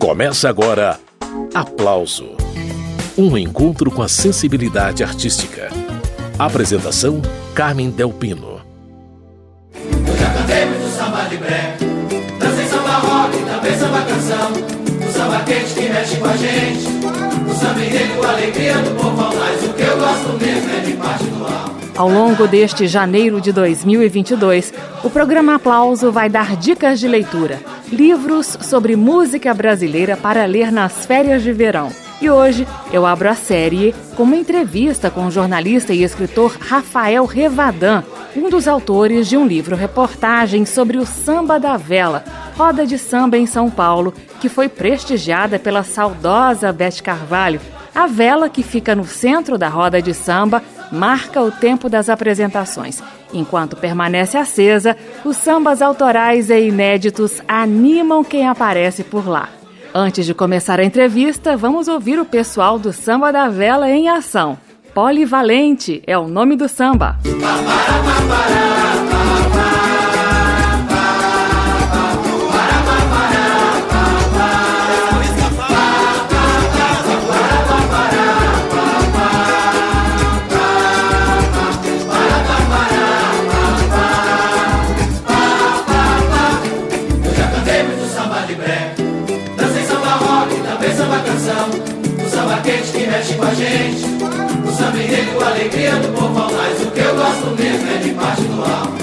Começa agora Aplauso Um encontro com a sensibilidade artística. Apresentação: Carmen Delpino. Eu já cantei muito samba de bré, dancei samba rock, também samba canção. O samba quente que mexe com a gente, o samba enredo, a alegria do povo Mas o que eu gosto mesmo é de parte do alto. Ao longo deste janeiro de 2022, o programa Aplauso vai dar dicas de leitura, livros sobre música brasileira para ler nas férias de verão. E hoje eu abro a série com uma entrevista com o jornalista e escritor Rafael Revadan, um dos autores de um livro-reportagem sobre o samba da vela, roda de samba em São Paulo, que foi prestigiada pela saudosa Beth Carvalho. A vela que fica no centro da roda de samba marca o tempo das apresentações. Enquanto permanece acesa, os sambas autorais e inéditos animam quem aparece por lá. Antes de começar a entrevista, vamos ouvir o pessoal do Samba da Vela em ação. Polivalente é o nome do samba. Gente, o samba enredo, a alegria do povo Mas o que eu gosto mesmo é de parte do alto,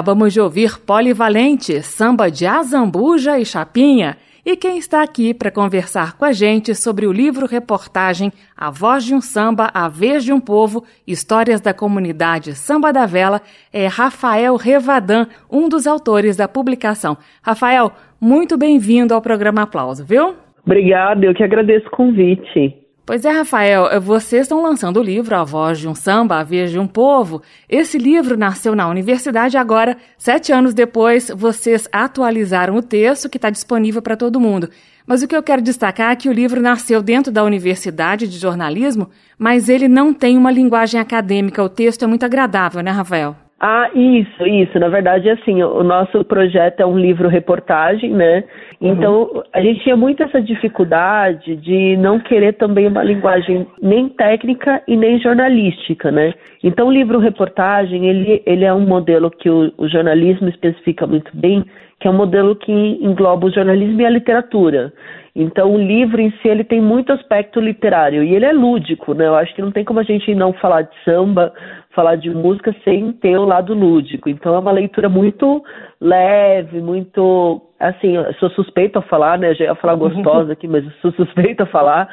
Acabamos de ouvir Polivalente, samba de Azambuja e Chapinha. E quem está aqui para conversar com a gente sobre o livro-reportagem A Voz de um Samba, A Vez de um Povo, Histórias da Comunidade Samba da Vela, é Rafael Revadan, um dos autores da publicação. Rafael, muito bem-vindo ao programa Aplauso, viu? Obrigada, eu que agradeço o convite. Pois é, Rafael, vocês estão lançando o livro A Voz de um Samba, A Vez de um Povo. Esse livro nasceu na universidade agora, sete anos depois, vocês atualizaram o texto que está disponível para todo mundo. Mas o que eu quero destacar é que o livro nasceu dentro da Universidade de Jornalismo, mas ele não tem uma linguagem acadêmica. O texto é muito agradável, né, Rafael? Ah, isso, isso. Na verdade, assim, o nosso projeto é um livro-reportagem, né? Uhum. Então, a gente tinha muito essa dificuldade de não querer também uma linguagem nem técnica e nem jornalística, né? Então, o livro-reportagem, ele, ele é um modelo que o, o jornalismo especifica muito bem, que é um modelo que engloba o jornalismo e a literatura. Então, o livro em si ele tem muito aspecto literário e ele é lúdico, né? Eu acho que não tem como a gente não falar de samba, falar de música sem ter o lado lúdico. Então, é uma leitura muito leve, muito assim, eu sou suspeita a falar, né? Já ia falar gostosa aqui, mas eu sou suspeita a falar.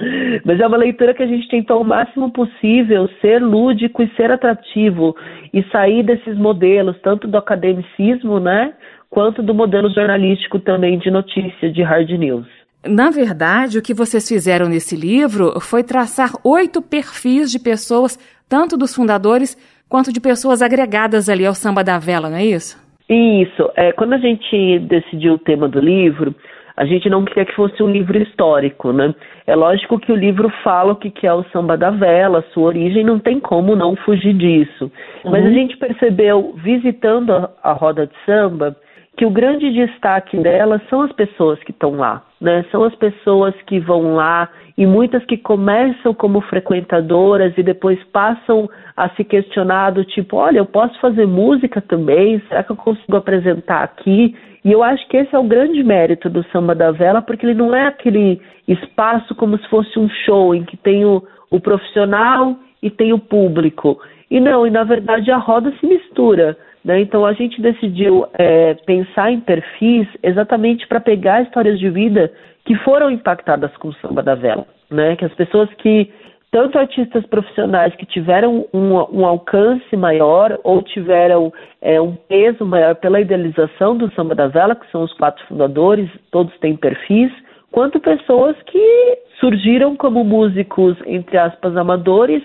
Mas é uma leitura que a gente tentou o máximo possível ser lúdico e ser atrativo e sair desses modelos, tanto do academicismo, né? Quanto do modelo jornalístico também de notícia, de hard news. Na verdade, o que vocês fizeram nesse livro foi traçar oito perfis de pessoas, tanto dos fundadores quanto de pessoas agregadas ali ao samba da vela, não é isso? Isso. É, quando a gente decidiu o tema do livro, a gente não queria que fosse um livro histórico, né? É lógico que o livro fala o que é o samba da vela, sua origem, não tem como não fugir disso. Uhum. Mas a gente percebeu, visitando a, a roda de samba, que o grande destaque dela são as pessoas que estão lá, né? São as pessoas que vão lá e muitas que começam como frequentadoras e depois passam a se questionar do tipo, olha, eu posso fazer música também? Será que eu consigo apresentar aqui? E eu acho que esse é o grande mérito do Samba da Vela, porque ele não é aquele espaço como se fosse um show em que tem o, o profissional e tem o público. E não, e na verdade a roda se mistura. Né? Então a gente decidiu é, pensar em perfis exatamente para pegar histórias de vida que foram impactadas com o samba da vela, né? Que as pessoas que tanto artistas profissionais que tiveram um, um alcance maior ou tiveram é, um peso maior pela idealização do samba da vela, que são os quatro fundadores, todos têm perfis, quanto pessoas que surgiram como músicos entre aspas amadores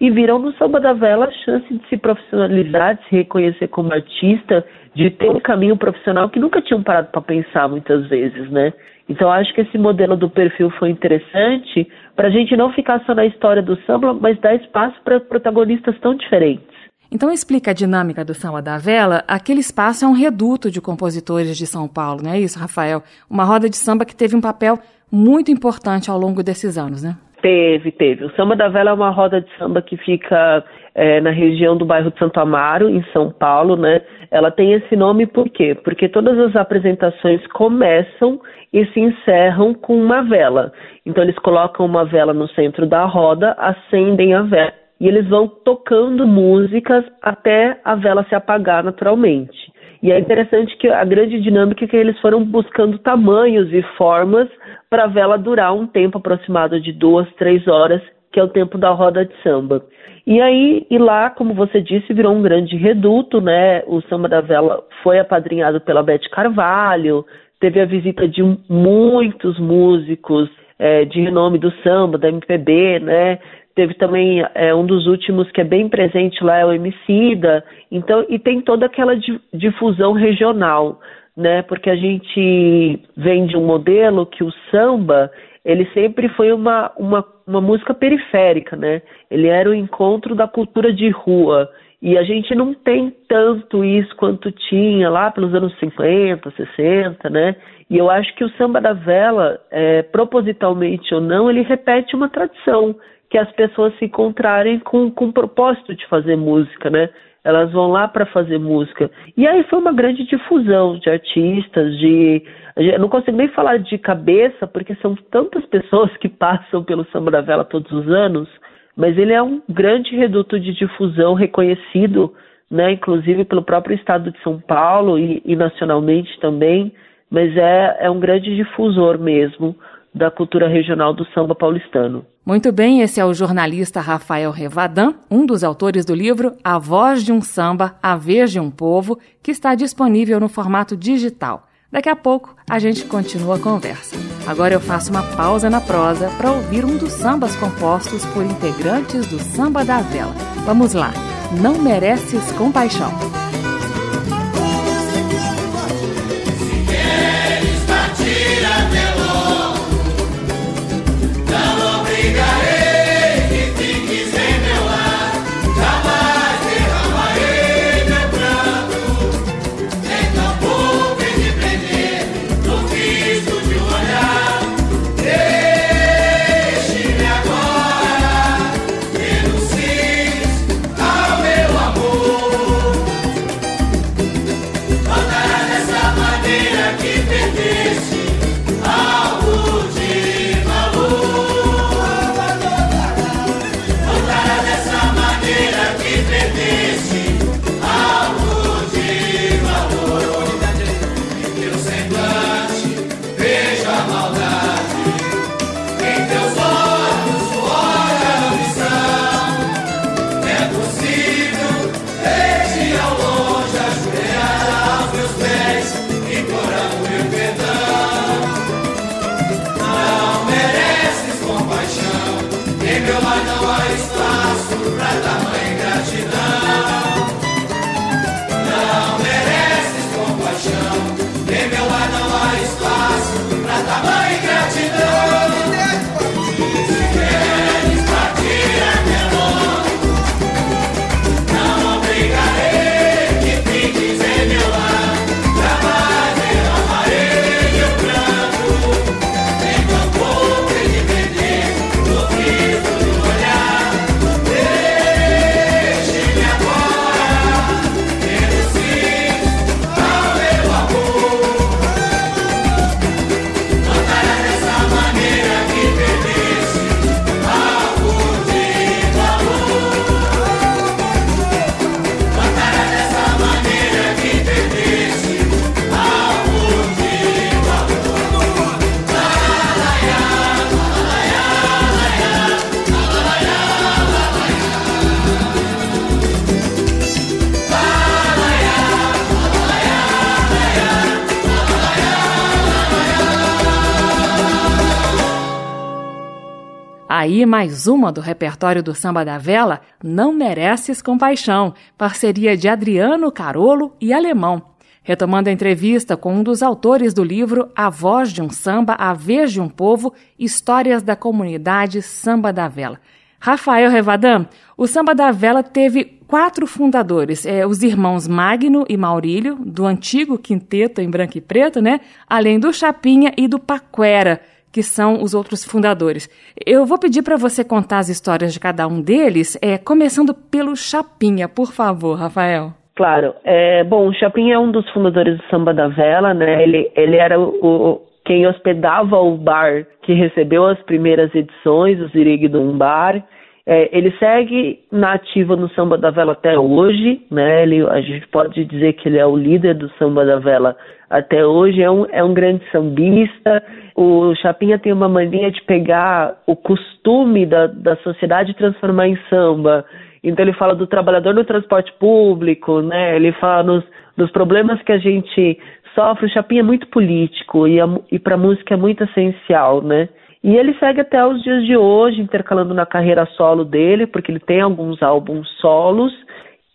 e viram no Samba da Vela a chance de se profissionalizar, de se reconhecer como artista, de ter um caminho profissional que nunca tinham parado para pensar muitas vezes, né? Então acho que esse modelo do perfil foi interessante para a gente não ficar só na história do samba, mas dar espaço para protagonistas tão diferentes. Então explica a dinâmica do Samba da Vela. Aquele espaço é um reduto de compositores de São Paulo, não é isso, Rafael? Uma roda de samba que teve um papel muito importante ao longo desses anos, né? Teve, teve. O Samba da Vela é uma roda de samba que fica é, na região do bairro de Santo Amaro, em São Paulo, né? Ela tem esse nome por quê? Porque todas as apresentações começam e se encerram com uma vela. Então eles colocam uma vela no centro da roda, acendem a vela e eles vão tocando músicas até a vela se apagar naturalmente. E é interessante que a grande dinâmica é que eles foram buscando tamanhos e formas para a vela durar um tempo aproximado de duas, três horas, que é o tempo da roda de samba. E aí, e lá, como você disse, virou um grande reduto, né? O samba da vela foi apadrinhado pela Beth Carvalho, teve a visita de muitos músicos é, de renome do samba, da MPB, né? Teve também é, um dos últimos que é bem presente lá, é o Emicida. Então, e tem toda aquela difusão regional né? Porque a gente vem de um modelo que o samba ele sempre foi uma, uma, uma música periférica, né? Ele era o encontro da cultura de rua. E a gente não tem tanto isso quanto tinha lá pelos anos 50, 60, né? E eu acho que o samba da vela, é, propositalmente ou não, ele repete uma tradição, que as pessoas se encontrarem com, com o propósito de fazer música, né? Elas vão lá para fazer música. E aí foi uma grande difusão de artistas, de. Eu não consigo nem falar de cabeça, porque são tantas pessoas que passam pelo Samba da Vela todos os anos, mas ele é um grande reduto de difusão reconhecido, né, inclusive pelo próprio estado de São Paulo e, e nacionalmente também, mas é, é um grande difusor mesmo da cultura regional do samba paulistano. Muito bem, esse é o jornalista Rafael Revadan, um dos autores do livro A Voz de um Samba, A Vez de um Povo, que está disponível no formato digital. Daqui a pouco a gente continua a conversa. Agora eu faço uma pausa na prosa para ouvir um dos sambas compostos por integrantes do Samba da Vela. Vamos lá. Não mereces compaixão. Mais uma do repertório do Samba da Vela, Não Mereces Compaixão, parceria de Adriano Carolo e Alemão. Retomando a entrevista com um dos autores do livro A Voz de um Samba, A Vez de um Povo, Histórias da Comunidade Samba da Vela. Rafael Revadam, o Samba da Vela teve quatro fundadores, é, os irmãos Magno e Maurílio, do antigo quinteto em branco e preto, né? Além do Chapinha e do Paquera que são os outros fundadores. Eu vou pedir para você contar as histórias de cada um deles, é, começando pelo Chapinha, por favor, Rafael. Claro. É, bom, o Chapinha é um dos fundadores do Samba da Vela, né? Ele, ele era o, o quem hospedava o bar que recebeu as primeiras edições, o Zirigdum Bar. É, ele segue na ativa no Samba da Vela até hoje, né? Ele, a gente pode dizer que ele é o líder do Samba da Vela até hoje, é um, é um grande sambista, o Chapinha tem uma mania de pegar o costume da, da sociedade e transformar em samba. Então ele fala do trabalhador no transporte público, né? Ele fala nos, dos problemas que a gente sofre. O Chapinha é muito político e, e para a música é muito essencial, né? E ele segue até os dias de hoje, intercalando na carreira solo dele, porque ele tem alguns álbuns solos,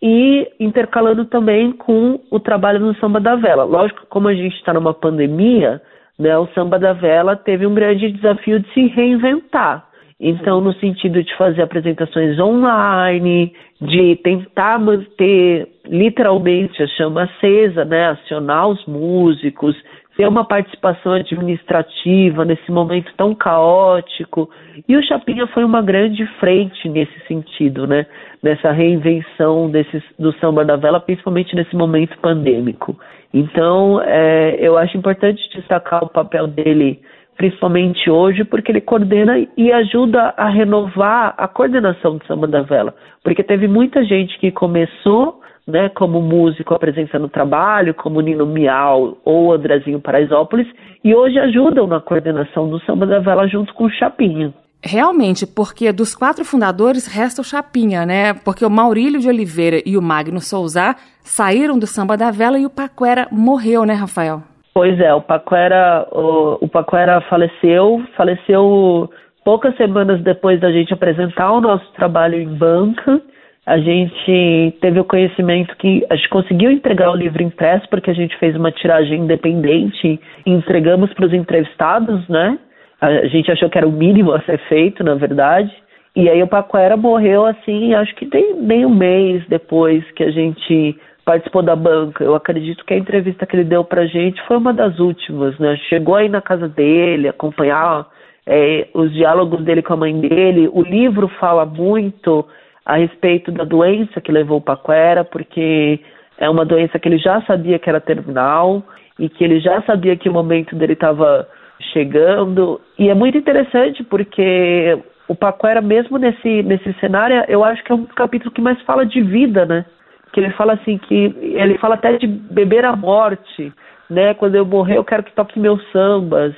e intercalando também com o trabalho no Samba da Vela. Lógico, como a gente está numa pandemia, né, o samba da vela teve um grande desafio de se reinventar. Então, no sentido de fazer apresentações online, de tentar manter literalmente a chama acesa, né, acionar os músicos, ter uma participação administrativa nesse momento tão caótico. E o Chapinha foi uma grande frente nesse sentido, né, nessa reinvenção desses, do samba da vela, principalmente nesse momento pandêmico. Então, é, eu acho importante destacar o papel dele, principalmente hoje, porque ele coordena e ajuda a renovar a coordenação do Samba da Vela. Porque teve muita gente que começou né, como músico apresentando trabalho, como Nino Miau ou Andrezinho Paraisópolis, e hoje ajudam na coordenação do Samba da Vela junto com o Chapinha. Realmente, porque dos quatro fundadores resta o Chapinha, né? Porque o Maurílio de Oliveira e o Magno Souza saíram do Samba da Vela e o Paquera morreu, né, Rafael? Pois é, o Paquera, o, o Paquera faleceu, faleceu poucas semanas depois da gente apresentar o nosso trabalho em banca. A gente teve o conhecimento que a gente conseguiu entregar o livro impresso porque a gente fez uma tiragem independente e entregamos para os entrevistados, né? A gente achou que era o mínimo a ser feito, na verdade. E aí o Paquera morreu assim, acho que tem nem um mês depois que a gente participou da banca. Eu acredito que a entrevista que ele deu pra gente foi uma das últimas, né? Chegou aí na casa dele, acompanhar é, os diálogos dele com a mãe dele. O livro fala muito a respeito da doença que levou o Paquera, porque é uma doença que ele já sabia que era terminal e que ele já sabia que o momento dele estava chegando. E é muito interessante porque o Paquera, mesmo nesse, nesse cenário, eu acho que é um capítulo que mais fala de vida, né? Que ele fala assim, que ele fala até de beber a morte, né? Quando eu morrer, eu quero que toque meus sambas.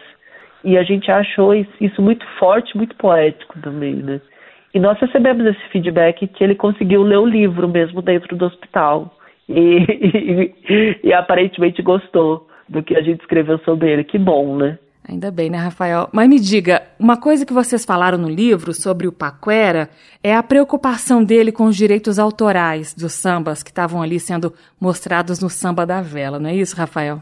E a gente achou isso muito forte, muito poético também, né? E nós recebemos esse feedback que ele conseguiu ler o livro mesmo dentro do hospital. E, e, e aparentemente gostou do que a gente escreveu sobre ele. Que bom, né? Ainda bem, né, Rafael? Mas me diga, uma coisa que vocês falaram no livro sobre o Paquera é a preocupação dele com os direitos autorais dos sambas que estavam ali sendo mostrados no Samba da Vela, não é isso, Rafael?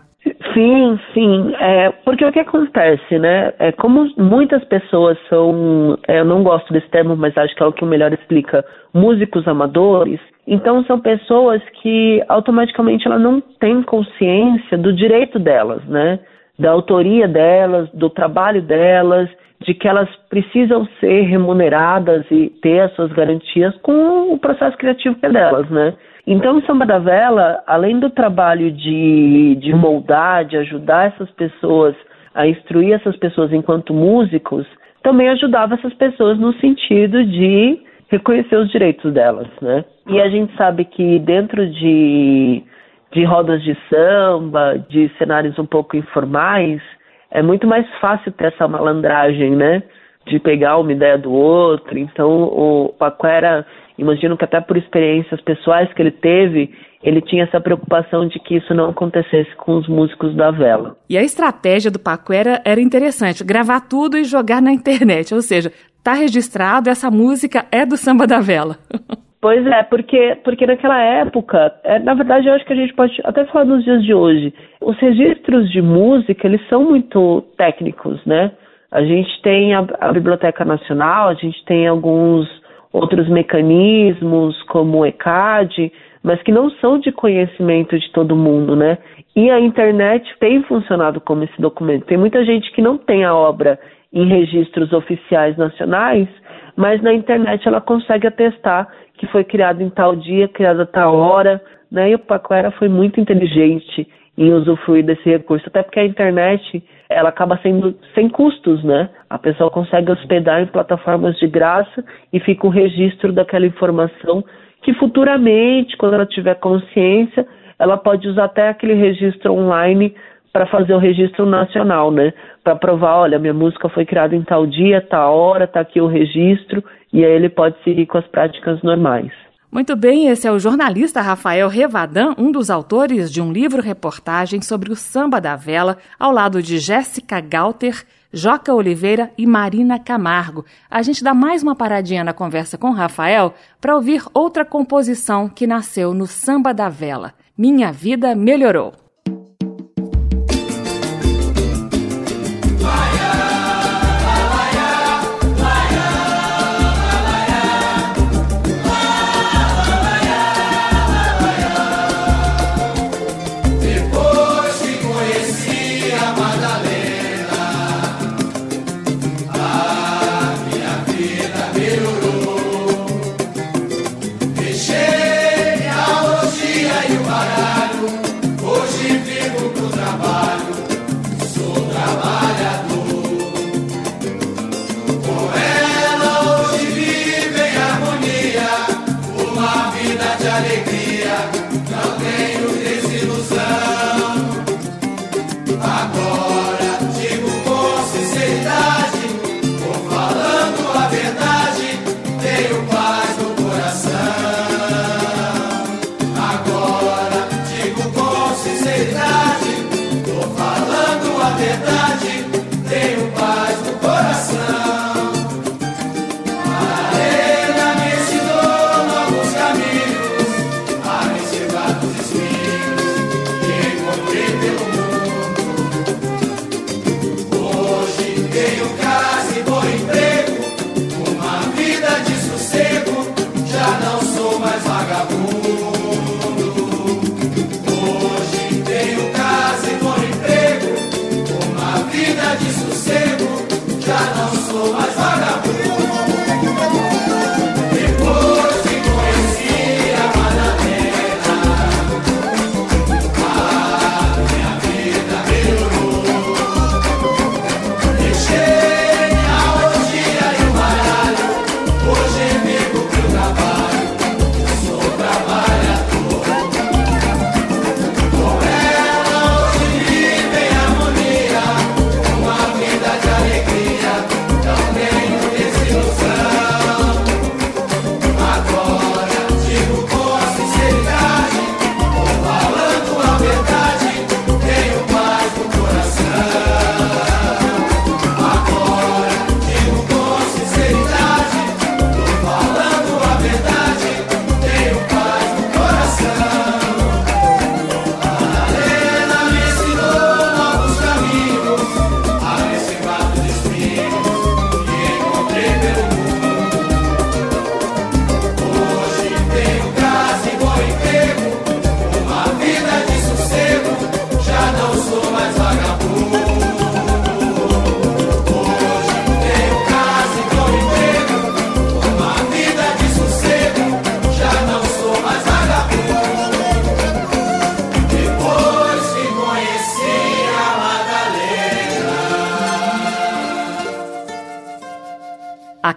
Sim, sim. É, porque o que acontece, né? É como muitas pessoas são, é, eu não gosto desse termo, mas acho que é o que melhor explica, músicos amadores. Então são pessoas que automaticamente ela não tem consciência do direito delas, né? Da autoria delas, do trabalho delas, de que elas precisam ser remuneradas e ter as suas garantias com o processo criativo que é delas, né? Então, o Samba da Vela, além do trabalho de, de moldar, de ajudar essas pessoas, a instruir essas pessoas enquanto músicos, também ajudava essas pessoas no sentido de reconhecer os direitos delas, né? E a gente sabe que dentro de de rodas de samba, de cenários um pouco informais, é muito mais fácil ter essa malandragem, né? De pegar uma ideia do outro. Então, o Paquera, imagino que até por experiências pessoais que ele teve, ele tinha essa preocupação de que isso não acontecesse com os músicos da vela. E a estratégia do Paquera era interessante, gravar tudo e jogar na internet, ou seja, tá registrado, essa música é do Samba da Vela. Pois é, porque, porque naquela época, é, na verdade eu acho que a gente pode até falar nos dias de hoje, os registros de música, eles são muito técnicos, né? A gente tem a, a Biblioteca Nacional, a gente tem alguns outros mecanismos, como o ECAD, mas que não são de conhecimento de todo mundo, né? E a internet tem funcionado como esse documento. Tem muita gente que não tem a obra em registros oficiais nacionais, mas na internet ela consegue atestar que foi criado em tal dia, criado a tal hora, né? E o Paquera foi muito inteligente em usufruir desse recurso, até porque a internet ela acaba sendo sem custos, né? A pessoa consegue hospedar em plataformas de graça e fica o registro daquela informação que futuramente, quando ela tiver consciência, ela pode usar até aquele registro online para fazer o registro nacional, né? Para provar, olha, minha música foi criada em tal dia, tal hora, tá aqui o registro, e aí ele pode seguir com as práticas normais. Muito bem, esse é o jornalista Rafael Revadan, um dos autores de um livro-reportagem sobre o samba da vela, ao lado de Jéssica Galter, Joca Oliveira e Marina Camargo. A gente dá mais uma paradinha na conversa com Rafael para ouvir outra composição que nasceu no Samba da Vela. Minha Vida Melhorou.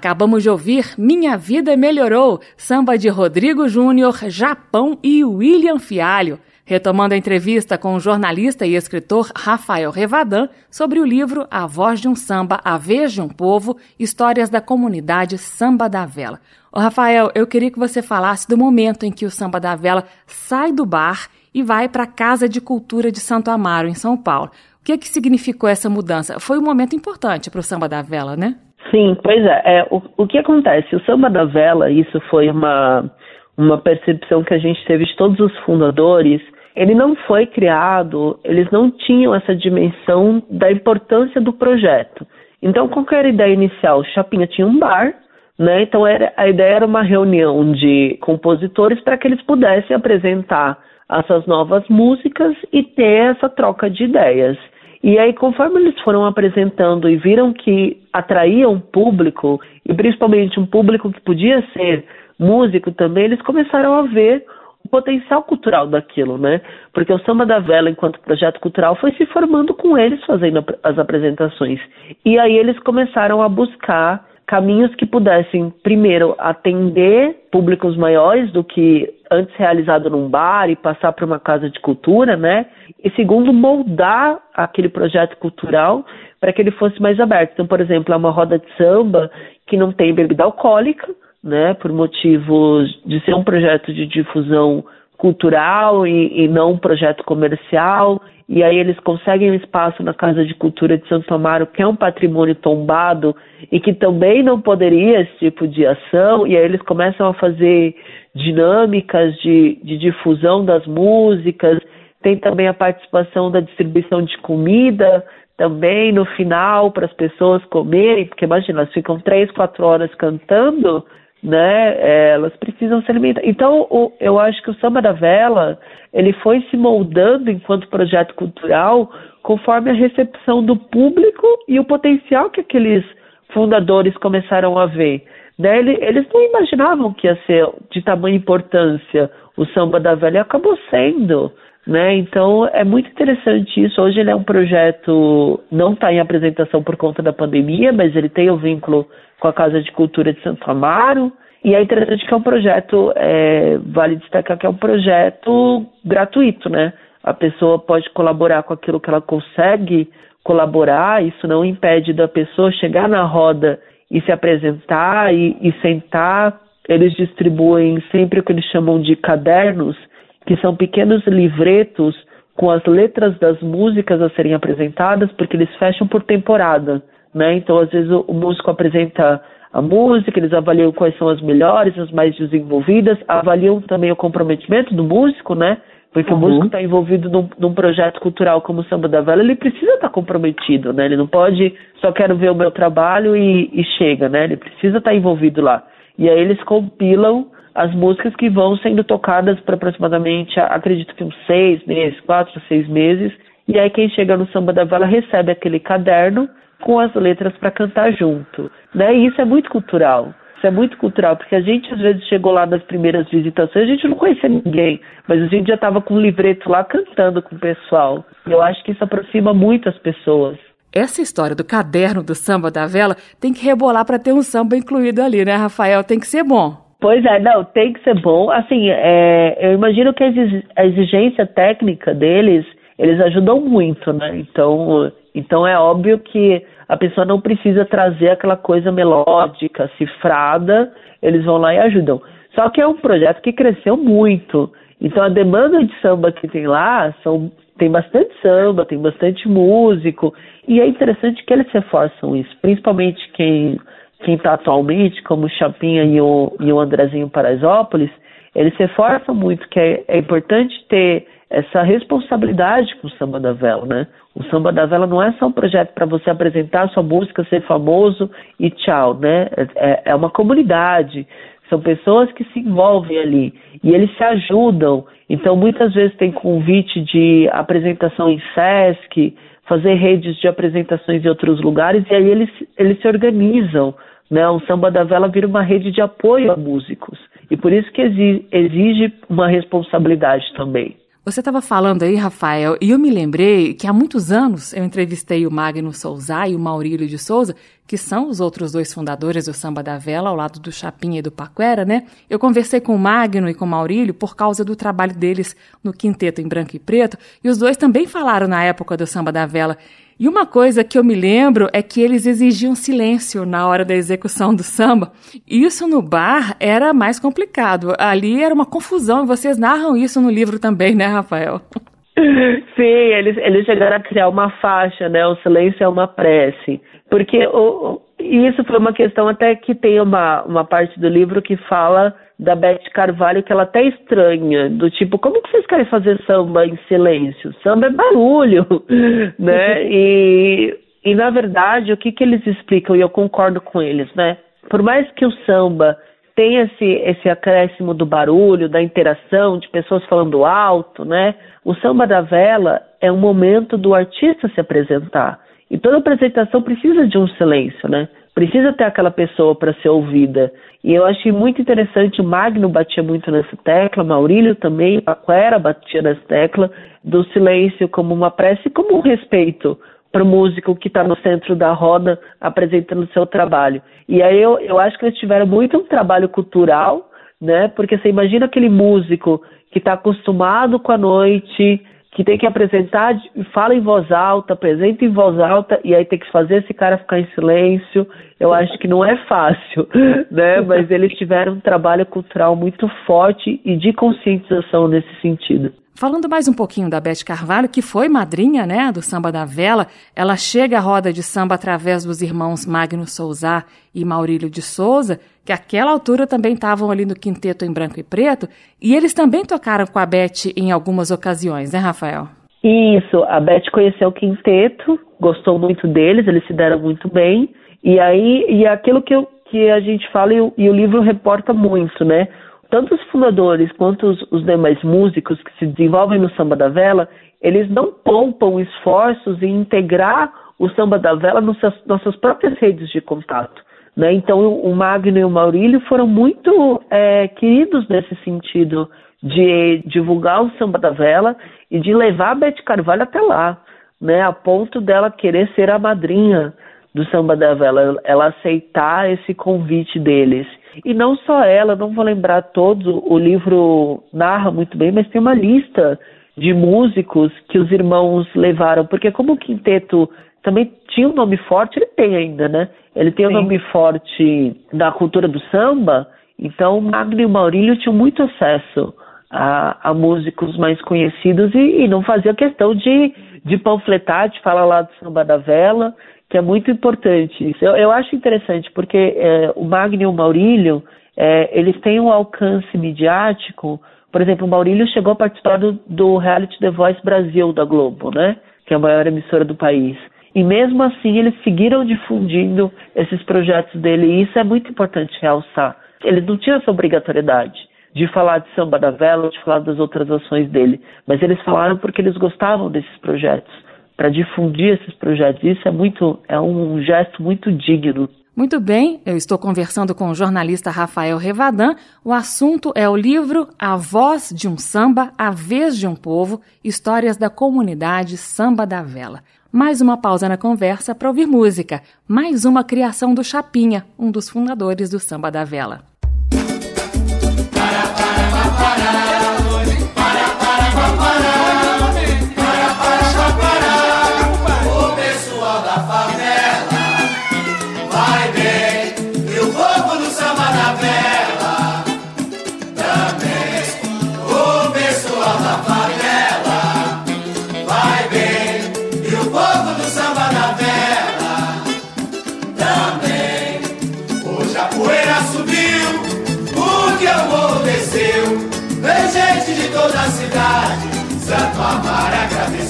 Acabamos de ouvir Minha Vida Melhorou, samba de Rodrigo Júnior, Japão e William Fialho. Retomando a entrevista com o jornalista e escritor Rafael Revadan sobre o livro A Voz de um Samba, A Vez de um Povo, Histórias da Comunidade Samba da Vela. Ô Rafael, eu queria que você falasse do momento em que o Samba da Vela sai do bar e vai para a Casa de Cultura de Santo Amaro, em São Paulo. O que, que significou essa mudança? Foi um momento importante para o Samba da Vela, né? Sim, pois é. é o, o que acontece? O samba da vela, isso foi uma, uma percepção que a gente teve de todos os fundadores. Ele não foi criado, eles não tinham essa dimensão da importância do projeto. Então, qual era a ideia inicial? O Chapinha tinha um bar, né? Então, era, a ideia era uma reunião de compositores para que eles pudessem apresentar essas novas músicas e ter essa troca de ideias. E aí, conforme eles foram apresentando e viram que atraíam público, e principalmente um público que podia ser músico também, eles começaram a ver o potencial cultural daquilo, né? Porque o Samba da Vela, enquanto projeto cultural, foi se formando com eles fazendo as apresentações. E aí eles começaram a buscar caminhos que pudessem, primeiro, atender públicos maiores do que antes realizado num bar e passar para uma casa de cultura, né? E segundo, moldar aquele projeto cultural para que ele fosse mais aberto. Então, por exemplo, é uma roda de samba que não tem bebida alcoólica, né? Por motivos de ser um projeto de difusão cultural e, e não um projeto comercial. E aí eles conseguem um espaço na Casa de Cultura de Santo Amaro, que é um patrimônio tombado e que também não poderia esse tipo de ação, e aí eles começam a fazer dinâmicas de, de difusão das músicas, tem também a participação da distribuição de comida, também no final para as pessoas comerem, porque imagina, elas ficam três, quatro horas cantando, né? Elas precisam se alimentar. Então, o, eu acho que o Samba da Vela ele foi se moldando enquanto projeto cultural conforme a recepção do público e o potencial que aqueles fundadores começaram a ver. Né? Eles não imaginavam que ia ser de tamanha importância o Samba da Velha, acabou sendo. Né? Então é muito interessante isso. Hoje ele é um projeto, não está em apresentação por conta da pandemia, mas ele tem o um vínculo com a Casa de Cultura de Santo Amaro. E é interessante que é um projeto, é, vale destacar que é um projeto gratuito, né? A pessoa pode colaborar com aquilo que ela consegue colaborar, isso não impede da pessoa chegar na roda e se apresentar e, e sentar. Eles distribuem sempre o que eles chamam de cadernos, que são pequenos livretos com as letras das músicas a serem apresentadas, porque eles fecham por temporada, né? Então, às vezes, o, o músico apresenta a música, eles avaliam quais são as melhores, as mais desenvolvidas, avaliam também o comprometimento do músico, né? Porque uhum. o músico está envolvido num, num, projeto cultural como o Samba da Vela, ele precisa estar tá comprometido, né? Ele não pode só quero ver o meu trabalho e, e chega, né? Ele precisa estar tá envolvido lá. E aí eles compilam as músicas que vão sendo tocadas por aproximadamente, acredito que uns seis meses, quatro, seis meses. E aí quem chega no Samba da Vela recebe aquele caderno com as letras para cantar junto. Né? E isso é muito cultural. Isso é muito cultural, porque a gente às vezes chegou lá nas primeiras visitações, a gente não conhecia ninguém, mas a gente já estava com um livreto lá cantando com o pessoal. Eu acho que isso aproxima muito as pessoas. Essa história do caderno do samba da vela tem que rebolar para ter um samba incluído ali, né, Rafael? Tem que ser bom. Pois é, não, tem que ser bom. Assim, é, eu imagino que a exigência técnica deles, eles ajudam muito, né? Então, então é óbvio que a pessoa não precisa trazer aquela coisa melódica, cifrada, eles vão lá e ajudam. Só que é um projeto que cresceu muito. Então a demanda de samba que tem lá são, tem bastante samba, tem bastante músico. E é interessante que eles reforçam isso, principalmente quem quem está atualmente, como o Chapinha e o, e o Andrezinho Paraisópolis, eles reforçam muito que é, é importante ter essa responsabilidade com o Samba da Vela, né? O Samba da Vela não é só um projeto para você apresentar sua música, ser famoso e tchau, né? É, é uma comunidade, são pessoas que se envolvem ali e eles se ajudam. Então, muitas vezes tem convite de apresentação em SESC, fazer redes de apresentações em outros lugares e aí eles, eles se organizam. Né? O Samba da Vela vira uma rede de apoio a músicos e por isso que exige uma responsabilidade também. Você estava falando aí, Rafael, e eu me lembrei que há muitos anos eu entrevistei o Magno Souza e o Maurílio de Souza, que são os outros dois fundadores do Samba da Vela, ao lado do Chapinha e do Paquera, né? Eu conversei com o Magno e com o Maurílio por causa do trabalho deles no Quinteto em Branco e Preto, e os dois também falaram na época do Samba da Vela. E uma coisa que eu me lembro é que eles exigiam silêncio na hora da execução do samba. Isso no bar era mais complicado. Ali era uma confusão vocês narram isso no livro também, né, Rafael? Sim, eles, eles chegaram a criar uma faixa, né? O silêncio é uma prece. Porque o, isso foi uma questão até que tem uma, uma parte do livro que fala da Beth Carvalho que ela até estranha, do tipo, como que vocês querem fazer samba em silêncio? Samba é barulho, né? E, e na verdade, o que, que eles explicam, e eu concordo com eles, né? Por mais que o samba tenha esse, esse acréscimo do barulho, da interação, de pessoas falando alto, né? O samba da vela é um momento do artista se apresentar. E toda apresentação precisa de um silêncio, né? Precisa ter aquela pessoa para ser ouvida. E eu achei muito interessante, o Magno batia muito nessa tecla, Maurílio também, Paquera batia nessa tecla, do silêncio como uma prece, como um respeito para o músico que está no centro da roda apresentando seu trabalho. E aí eu, eu acho que eles tiveram muito um trabalho cultural, né? Porque você imagina aquele músico que está acostumado com a noite, que tem que apresentar, fala em voz alta, apresenta em voz alta, e aí tem que fazer esse cara ficar em silêncio. Eu acho que não é fácil, né? Mas eles tiveram um trabalho cultural muito forte e de conscientização nesse sentido. Falando mais um pouquinho da Beth Carvalho, que foi madrinha né, do Samba da Vela, ela chega à roda de samba através dos irmãos Magno Souza e Maurílio de Souza, que àquela altura também estavam ali no quinteto em branco e preto, e eles também tocaram com a Beth em algumas ocasiões, né, Rafael? Isso, a Beth conheceu o quinteto, gostou muito deles, eles se deram muito bem, e aí, e aquilo que, eu, que a gente fala e e o livro reporta muito, né? Tanto os fundadores quanto os, os, demais músicos que se desenvolvem no samba da vela, eles não poupam esforços em integrar o samba da vela nas nossas próprias redes de contato. Né? Então, o Magno e o Maurílio foram muito é, queridos nesse sentido de divulgar o samba da vela e de levar a Beth Carvalho até lá, né? a ponto dela querer ser a madrinha do samba da vela, ela aceitar esse convite deles. E não só ela, não vou lembrar todos, o livro narra muito bem, mas tem uma lista de músicos que os irmãos levaram, porque como o quinteto também tinha um nome forte, ele tem ainda, né? Ele tem Sim. um nome forte da cultura do samba, então Magno e Maurílio tinham muito acesso a, a músicos mais conhecidos e, e, não fazia questão de, de panfletar, de falar lá do samba da vela, que é muito importante isso. Eu, eu acho interessante, porque é, o Magno e o Maurílio, é, eles têm um alcance midiático. Por exemplo, o Maurílio chegou a participar do, do reality The Voice Brasil da Globo, né? Que é a maior emissora do país. E mesmo assim, eles seguiram difundindo esses projetos dele, e isso é muito importante realçar. Eles não tinham essa obrigatoriedade de falar de samba da vela, de falar das outras ações dele, mas eles falaram porque eles gostavam desses projetos para difundir esses projetos. Isso é muito é um gesto muito digno. Muito bem, eu estou conversando com o jornalista Rafael Revadan. O assunto é o livro A Voz de um Samba, A Vez de um Povo, Histórias da Comunidade Samba da Vela. Mais uma pausa na conversa para ouvir música. Mais uma criação do Chapinha, um dos fundadores do Samba da Vela.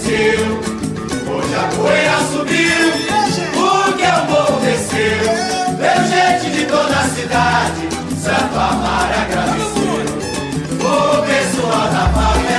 Desceu, hoje a poeira subiu, porque o morro desceu, veio gente de toda a cidade, Santo Amaro agradeceu, o pessoal da favela.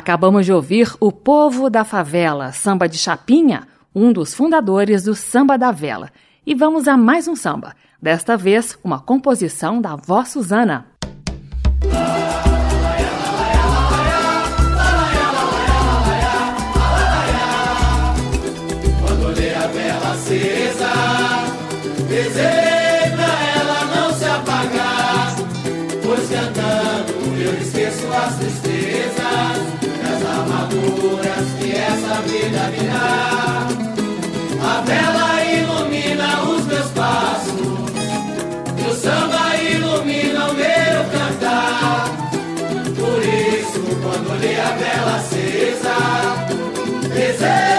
Acabamos de ouvir O Povo da Favela, samba de Chapinha, um dos fundadores do Samba da Vela. E vamos a mais um samba, desta vez uma composição da voz Suzana. say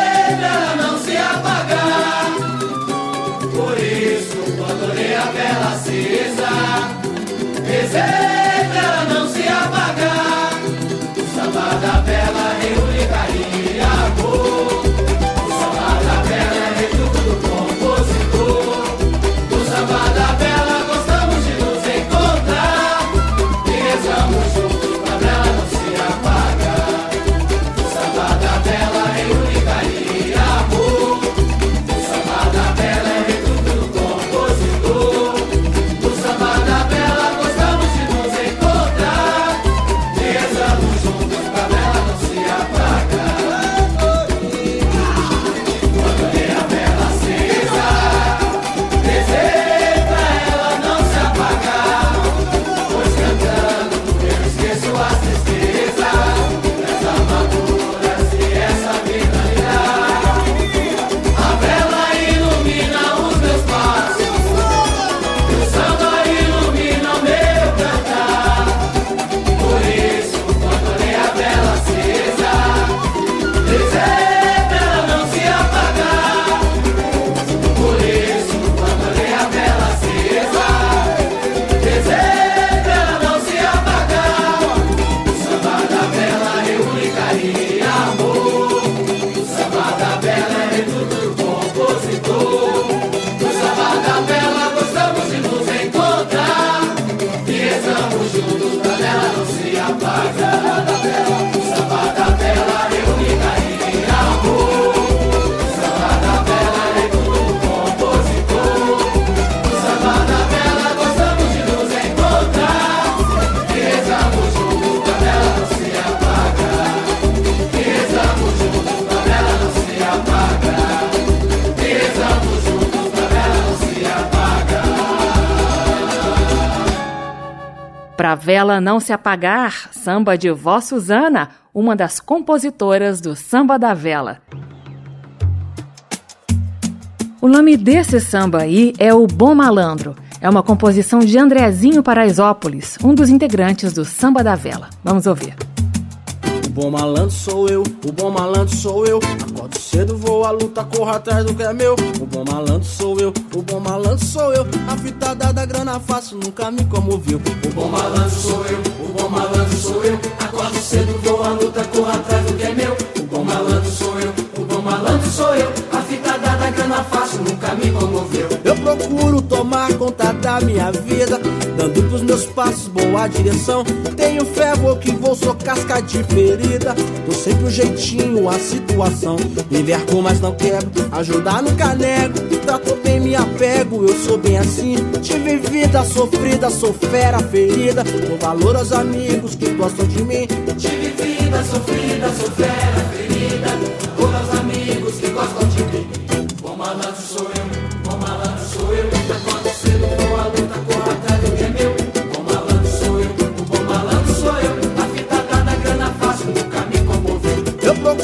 Vela não se apagar, samba de Vó Suzana, uma das compositoras do Samba da Vela. O nome desse samba aí é o Bom Malandro. É uma composição de Andrezinho Paraisópolis, um dos integrantes do Samba da Vela. Vamos ouvir. Bom malandro sou eu, o bom malandro sou eu. Acordo cedo, vou à luta, corro atrás do que é meu. O bom malandro sou eu, o bom malandro sou eu. A fitada da grana fácil nunca me comoveu. O bom malandro sou eu, o bom malandro sou eu. Acordo cedo, vou à luta, corro atrás do que é meu. O bom malandro sou eu, o bom malandro sou eu. A fita da grana fácil nunca me comoveu. Eu procuro tomar conta da minha vida, dando pros meus passos boa direção. Tenho fé, vou que vou, sou casca de ferida. Tô sempre um jeitinho, a situação. Me verco, mas não quebro, ajudar nunca nego. Tratou bem, me apego, eu sou bem assim. Tive vida sofrida, sou fera ferida. Dou valor aos amigos que gostam de mim. Tive vida sofrida, sou fera ferida. Por aos amigos que gostam de mim. Malandro sou eu,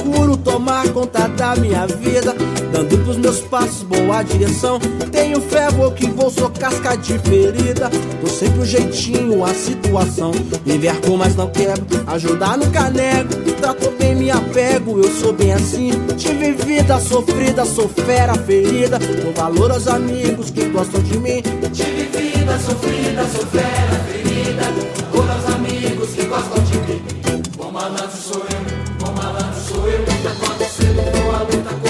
procuro tomar conta da minha vida, dando pros meus passos boa direção. Tenho fé, vou que vou, sou casca de ferida. Tô sempre um jeitinho, a situação. Me verco, mas não quebro, ajudar nunca nego. Tratou bem, me apego, eu sou bem assim. Tive vida sofrida, sou fera ferida. Dou valor aos amigos que gostam de mim. Tive vida sofrida, sou fera ferida. À luta,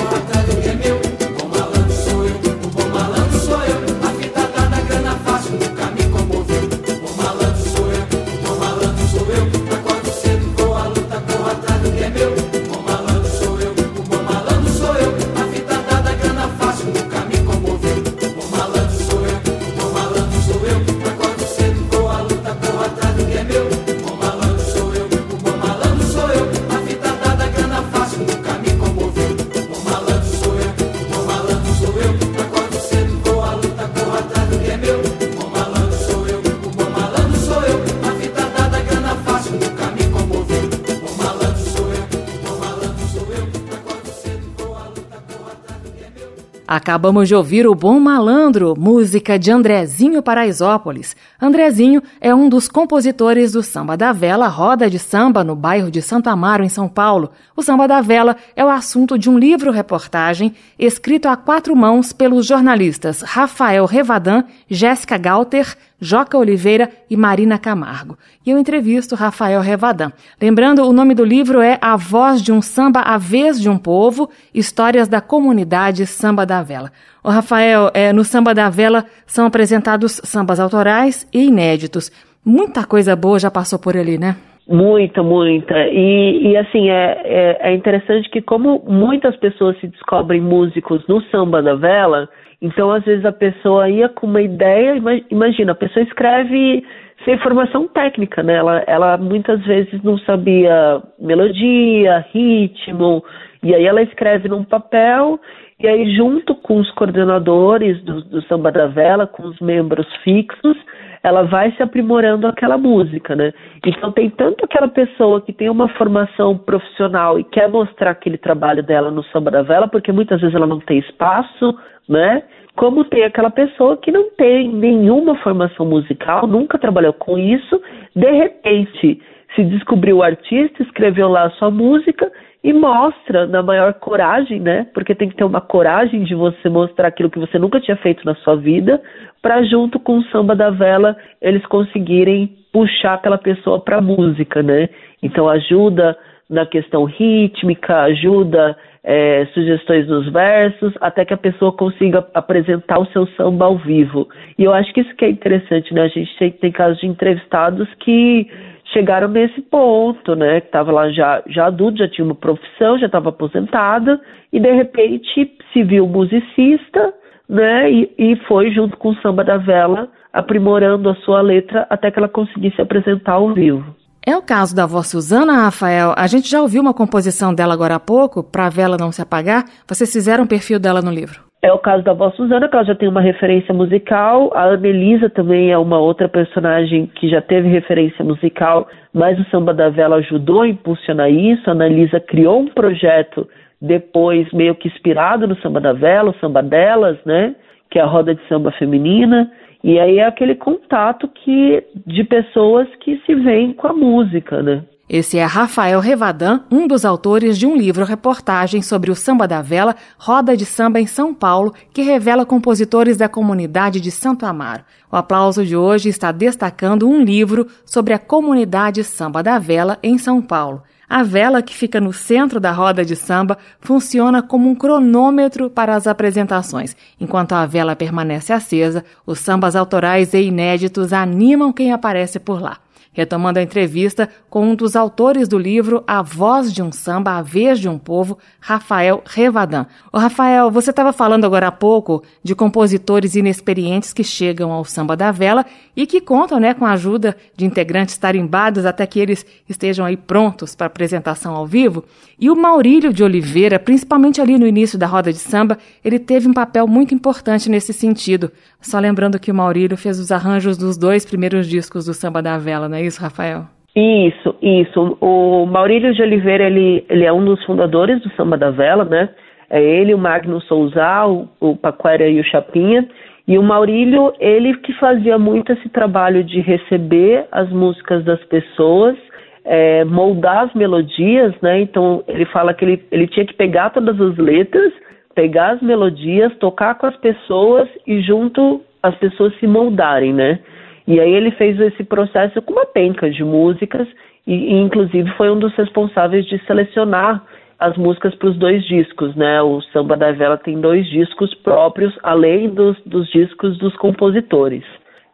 Acabamos de ouvir o Bom Malandro, música de Andrezinho Paraisópolis. Andrezinho é um dos compositores do Samba da Vela, roda de samba no bairro de Santo Amaro, em São Paulo. O Samba da Vela é o assunto de um livro-reportagem escrito a quatro mãos pelos jornalistas Rafael Revadan, Jéssica Galter, Joca Oliveira e Marina Camargo. E eu entrevisto Rafael Revadan. Lembrando, o nome do livro é A Voz de um Samba, a Vez de um Povo, Histórias da Comunidade Samba da Vela. O Rafael, é, no Samba da Vela são apresentados sambas autorais e inéditos. Muita coisa boa já passou por ali, né? Muita, muita. E, e assim, é, é, é interessante que como muitas pessoas se descobrem músicos no Samba da Vela, então, às vezes, a pessoa ia com uma ideia, imagina, a pessoa escreve sem formação técnica, né? Ela, ela muitas vezes não sabia melodia, ritmo, e aí ela escreve num papel, e aí, junto com os coordenadores do, do Samba da Vela, com os membros fixos, ela vai se aprimorando aquela música, né? Então tem tanto aquela pessoa que tem uma formação profissional e quer mostrar aquele trabalho dela no samba da vela, porque muitas vezes ela não tem espaço, né? Como tem aquela pessoa que não tem nenhuma formação musical, nunca trabalhou com isso, de repente se descobriu artista, escreveu lá a sua música e mostra na maior coragem, né? Porque tem que ter uma coragem de você mostrar aquilo que você nunca tinha feito na sua vida, para junto com o samba da vela eles conseguirem puxar aquela pessoa para música, né? Então ajuda na questão rítmica, ajuda é, sugestões nos versos, até que a pessoa consiga apresentar o seu samba ao vivo. E eu acho que isso que é interessante, né? A gente tem, tem casos de entrevistados que chegaram nesse ponto, né? Que estava lá já, já adulto, já tinha uma profissão, já estava aposentada, e de repente se viu musicista, né? E, e foi junto com o samba da vela, aprimorando a sua letra até que ela conseguisse apresentar ao vivo. É o caso da voz Suzana, Rafael. A gente já ouviu uma composição dela agora há pouco, para a vela não se apagar. Vocês fizeram um perfil dela no livro. É o caso da voz Suzana, que ela já tem uma referência musical. A Anelisa também é uma outra personagem que já teve referência musical, mas o Samba da Vela ajudou a impulsionar isso. A Anelisa criou um projeto depois meio que inspirado no Samba da Vela, o Samba Delas, né? Que é a roda de samba feminina. E aí é aquele contato que de pessoas que se veem com a música, né? Esse é Rafael Revadan, um dos autores de um livro-reportagem sobre o samba da vela, Roda de Samba em São Paulo, que revela compositores da comunidade de Santo Amaro. O aplauso de hoje está destacando um livro sobre a comunidade samba da vela em São Paulo. A vela, que fica no centro da roda de samba, funciona como um cronômetro para as apresentações. Enquanto a vela permanece acesa, os sambas autorais e inéditos animam quem aparece por lá retomando a entrevista com um dos autores do livro A Voz de um Samba, A Vez de um Povo, Rafael Revadan. O Rafael, você estava falando agora há pouco de compositores inexperientes que chegam ao samba da vela e que contam né, com a ajuda de integrantes tarimbados até que eles estejam aí prontos para apresentação ao vivo. E o Maurílio de Oliveira, principalmente ali no início da roda de samba, ele teve um papel muito importante nesse sentido. Só lembrando que o Maurílio fez os arranjos dos dois primeiros discos do Samba da Vela, não é isso, Rafael? Isso, isso. O Maurílio de Oliveira, ele, ele é um dos fundadores do Samba da Vela, né? É ele, o Magno Souza, o, o Paquera e o Chapinha. E o Maurílio, ele que fazia muito esse trabalho de receber as músicas das pessoas, é, moldar as melodias, né? Então ele fala que ele, ele tinha que pegar todas as letras, pegar as melodias, tocar com as pessoas e junto as pessoas se moldarem, né? E aí ele fez esse processo com uma penca de músicas e, e inclusive foi um dos responsáveis de selecionar as músicas para os dois discos, né? O Samba da Vela tem dois discos próprios, além dos, dos discos dos compositores.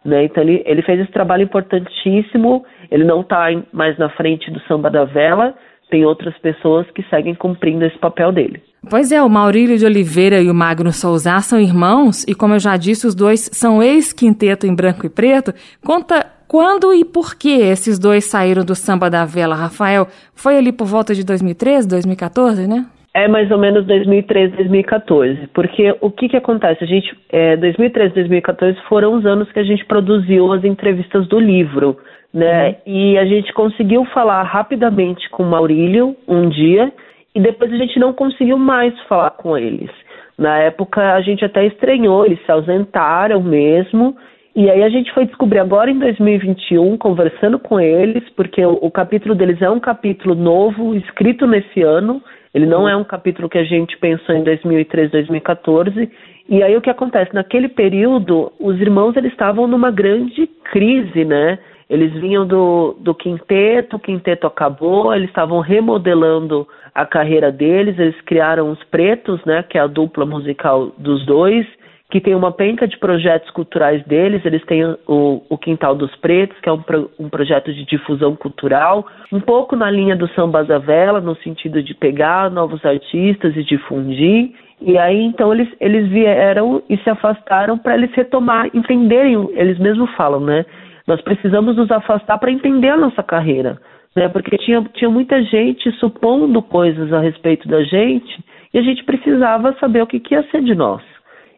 Né? Então ele, ele fez esse trabalho importantíssimo. Ele não está mais na frente do Samba da Vela, tem outras pessoas que seguem cumprindo esse papel dele. Pois é, o Maurílio de Oliveira e o Magno Souza são irmãos e, como eu já disse, os dois são ex-quinteto em branco e preto. Conta quando e por que esses dois saíram do samba da vela, Rafael? Foi ali por volta de 2013, 2014, né? É mais ou menos 2013, 2014, porque o que que acontece? A gente, é, 2013, 2014 foram os anos que a gente produziu as entrevistas do livro, né? Uhum. E a gente conseguiu falar rapidamente com o Maurílio um dia e depois a gente não conseguiu mais falar com eles. Na época a gente até estranhou, eles se ausentaram mesmo. E aí a gente foi descobrir agora em 2021, conversando com eles, porque o, o capítulo deles é um capítulo novo, escrito nesse ano. Ele não é um capítulo que a gente pensou em 2013, 2014. E aí o que acontece? Naquele período, os irmãos eles estavam numa grande crise, né? Eles vinham do, do quinteto, o quinteto acabou, eles estavam remodelando a carreira deles, eles criaram os Pretos, né, que é a dupla musical dos dois, que tem uma penca de projetos culturais deles, eles têm o, o Quintal dos Pretos, que é um, pro, um projeto de difusão cultural, um pouco na linha do Samba Vela, no sentido de pegar novos artistas e difundir, e aí então eles, eles vieram e se afastaram para eles retomar, entenderem, eles mesmos falam, né, nós precisamos nos afastar para entender a nossa carreira, né? Porque tinha, tinha muita gente supondo coisas a respeito da gente e a gente precisava saber o que, que ia ser de nós.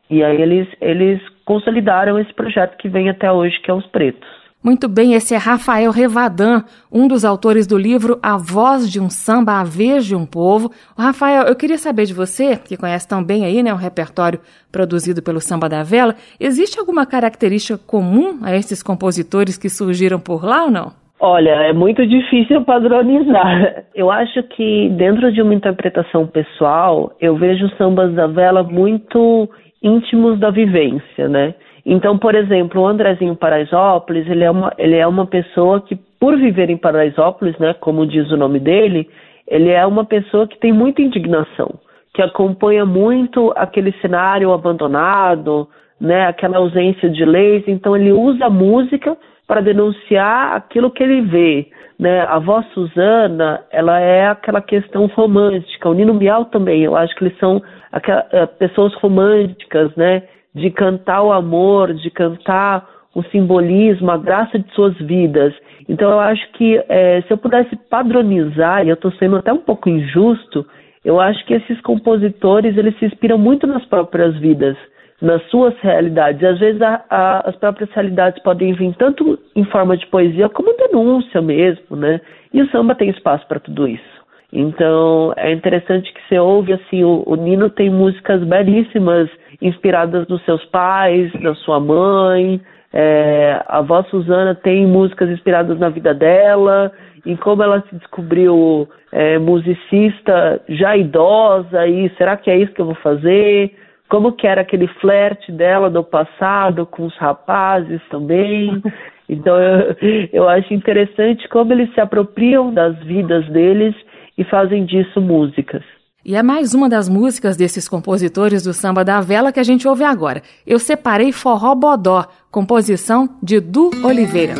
E aí eles, eles consolidaram esse projeto que vem até hoje, que é Os Pretos. Muito bem, esse é Rafael Revadan, um dos autores do livro A Voz de um Samba, a Vez de um Povo. Rafael, eu queria saber de você, que conhece tão bem aí, né, o repertório produzido pelo Samba da Vela, existe alguma característica comum a esses compositores que surgiram por lá ou não? Olha, é muito difícil padronizar. Eu acho que dentro de uma interpretação pessoal, eu vejo sambas da vela muito íntimos da vivência, né? Então, por exemplo, o Andrezinho Paraisópolis, ele é uma, ele é uma pessoa que, por viver em Paraisópolis, né, como diz o nome dele, ele é uma pessoa que tem muita indignação, que acompanha muito aquele cenário abandonado, né, aquela ausência de leis. Então, ele usa a música para denunciar aquilo que ele vê. Né? A voz Suzana, ela é aquela questão romântica. O Nino Bial também, eu acho que eles são aquelas, eh, pessoas românticas, né? De cantar o amor, de cantar o simbolismo, a graça de suas vidas. Então eu acho que é, se eu pudesse padronizar, e eu estou sendo até um pouco injusto, eu acho que esses compositores eles se inspiram muito nas próprias vidas, nas suas realidades. Às vezes a, a, as próprias realidades podem vir tanto em forma de poesia como denúncia mesmo, né? E o samba tem espaço para tudo isso. Então é interessante que você ouve assim, o, o Nino tem músicas belíssimas inspiradas nos seus pais, na sua mãe. É, a avó Suzana tem músicas inspiradas na vida dela, em como ela se descobriu é, musicista já idosa e será que é isso que eu vou fazer? Como que era aquele flerte dela do passado com os rapazes também. Então eu, eu acho interessante como eles se apropriam das vidas deles e fazem disso músicas. E é mais uma das músicas desses compositores do samba da vela que a gente ouve agora. Eu separei Forró Bodó, composição de Du Oliveira.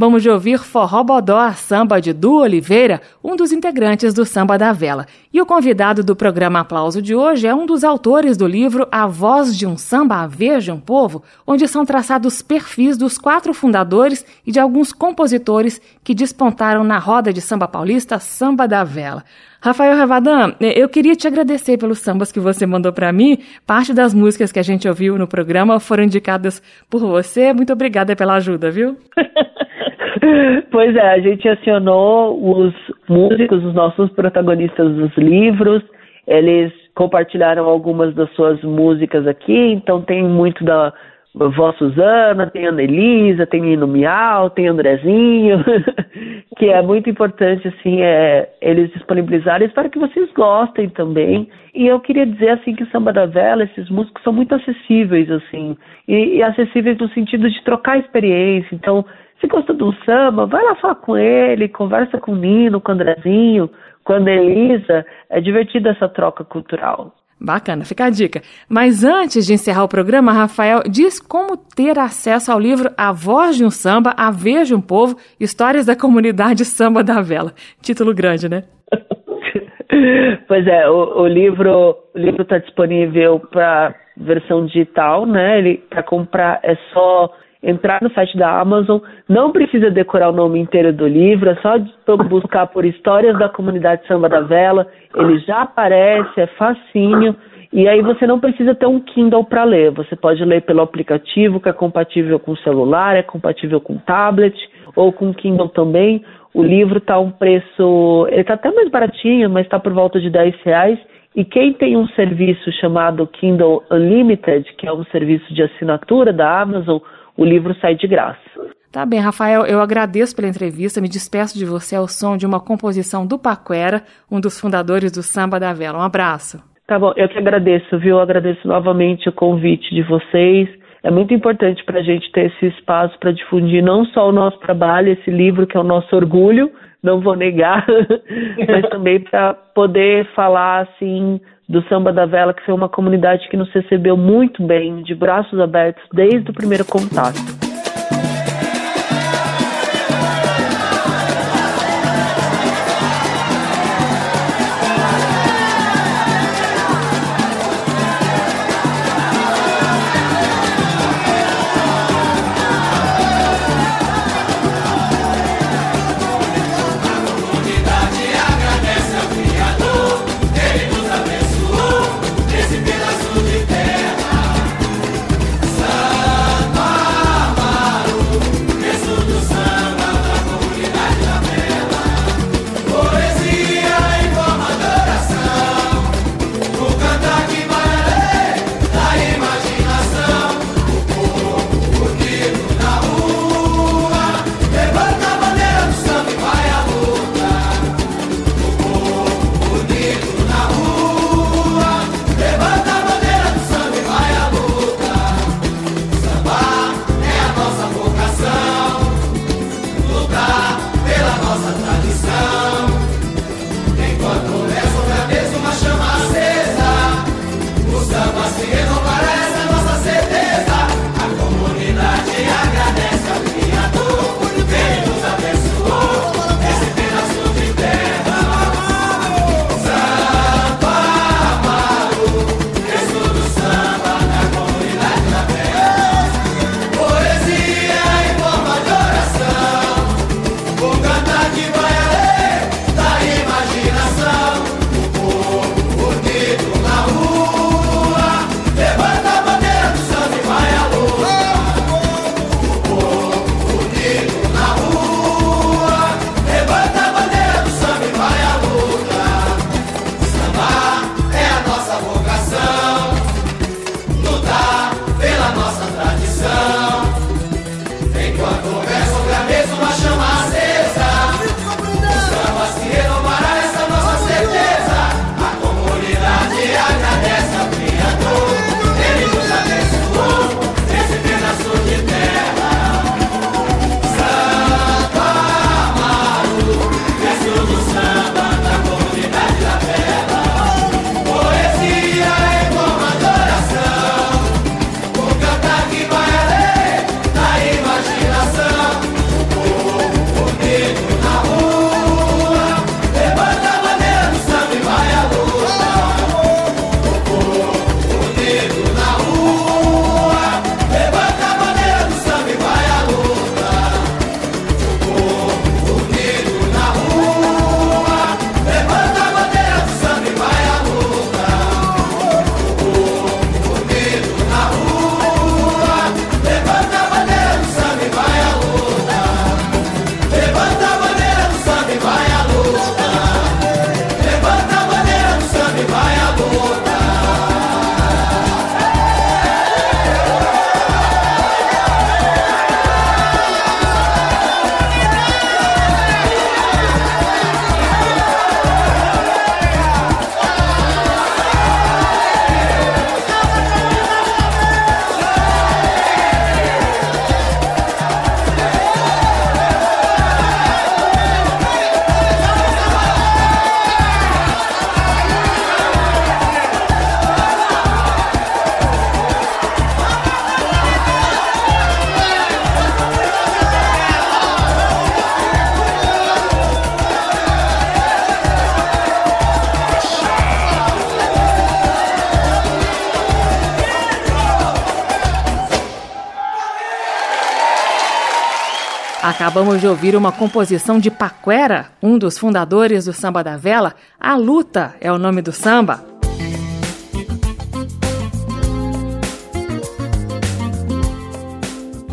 Acabamos de ouvir Forró Bodó, samba de Du Oliveira, um dos integrantes do Samba da Vela. E o convidado do programa Aplauso de hoje é um dos autores do livro A Voz de um Samba, a um Povo, onde são traçados perfis dos quatro fundadores e de alguns compositores que despontaram na roda de samba paulista Samba da Vela. Rafael Ravadan, eu queria te agradecer pelos sambas que você mandou para mim. Parte das músicas que a gente ouviu no programa foram indicadas por você. Muito obrigada pela ajuda, viu? pois é, a gente acionou os músicos, os nossos protagonistas dos livros. Eles compartilharam algumas das suas músicas aqui, então tem muito da Vó Suzana, tem Ana Elisa, tem Nino Miau, tem Andrezinho, que é muito importante, assim, é, eles disponibilizarem. Espero que vocês gostem também. E eu queria dizer, assim, que o Samba da Vela, esses músicos são muito acessíveis, assim, e, e acessíveis no sentido de trocar experiência. Então, se gosta do samba, vai lá falar com ele, conversa com o Nino, com o Andrezinho, com a Ana Elisa. É divertida essa troca cultural. Bacana, fica a dica. Mas antes de encerrar o programa, Rafael, diz como ter acesso ao livro A Voz de um Samba, A Veja um Povo, Histórias da Comunidade Samba da Vela. Título grande, né? pois é, o, o livro o livro está disponível para versão digital, né? Ele para comprar é só entrar no site da Amazon, não precisa decorar o nome inteiro do livro, é só buscar por Histórias da Comunidade Samba da Vela, ele já aparece, é facinho, e aí você não precisa ter um Kindle para ler, você pode ler pelo aplicativo que é compatível com celular, é compatível com tablet ou com Kindle também. O livro está um preço, ele está até mais baratinho, mas está por volta de 10 reais. E quem tem um serviço chamado Kindle Unlimited, que é um serviço de assinatura da Amazon, o livro sai de graça. Tá bem, Rafael, eu agradeço pela entrevista, me despeço de você ao som de uma composição do Paquera, um dos fundadores do Samba da Vela. Um abraço. Tá bom, eu que agradeço, viu? Eu agradeço novamente o convite de vocês. É muito importante para a gente ter esse espaço para difundir não só o nosso trabalho, esse livro que é o nosso orgulho, não vou negar, mas também para poder falar assim do Samba da Vela, que foi uma comunidade que nos recebeu muito bem, de braços abertos, desde o primeiro contato. Acabamos de ouvir uma composição de Paquera, um dos fundadores do Samba da Vela. A Luta é o nome do samba.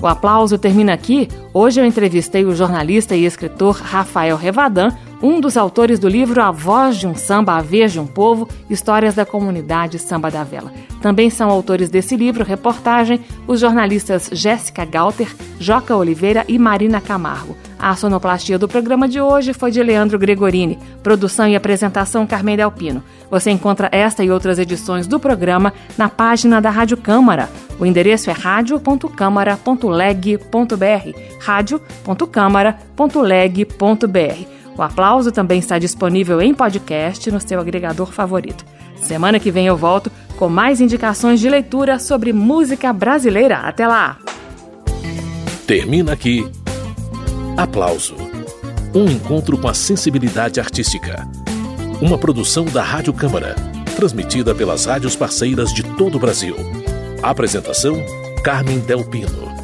O aplauso termina aqui. Hoje eu entrevistei o jornalista e escritor Rafael Revadan um dos autores do livro A Voz de um Samba, A Vez de um Povo, Histórias da Comunidade Samba da Vela. Também são autores desse livro, reportagem, os jornalistas Jéssica Galter, Joca Oliveira e Marina Camargo. A sonoplastia do programa de hoje foi de Leandro Gregorini, produção e apresentação Carmen Delpino. Você encontra esta e outras edições do programa na página da Rádio Câmara. O endereço é radio.câmara.leg.br radio.câmara.leg.br o aplauso também está disponível em podcast no seu agregador favorito. Semana que vem eu volto com mais indicações de leitura sobre música brasileira. Até lá! Termina aqui. Aplauso. Um encontro com a sensibilidade artística. Uma produção da Rádio Câmara, transmitida pelas rádios parceiras de todo o Brasil. Apresentação: Carmen Del Pino.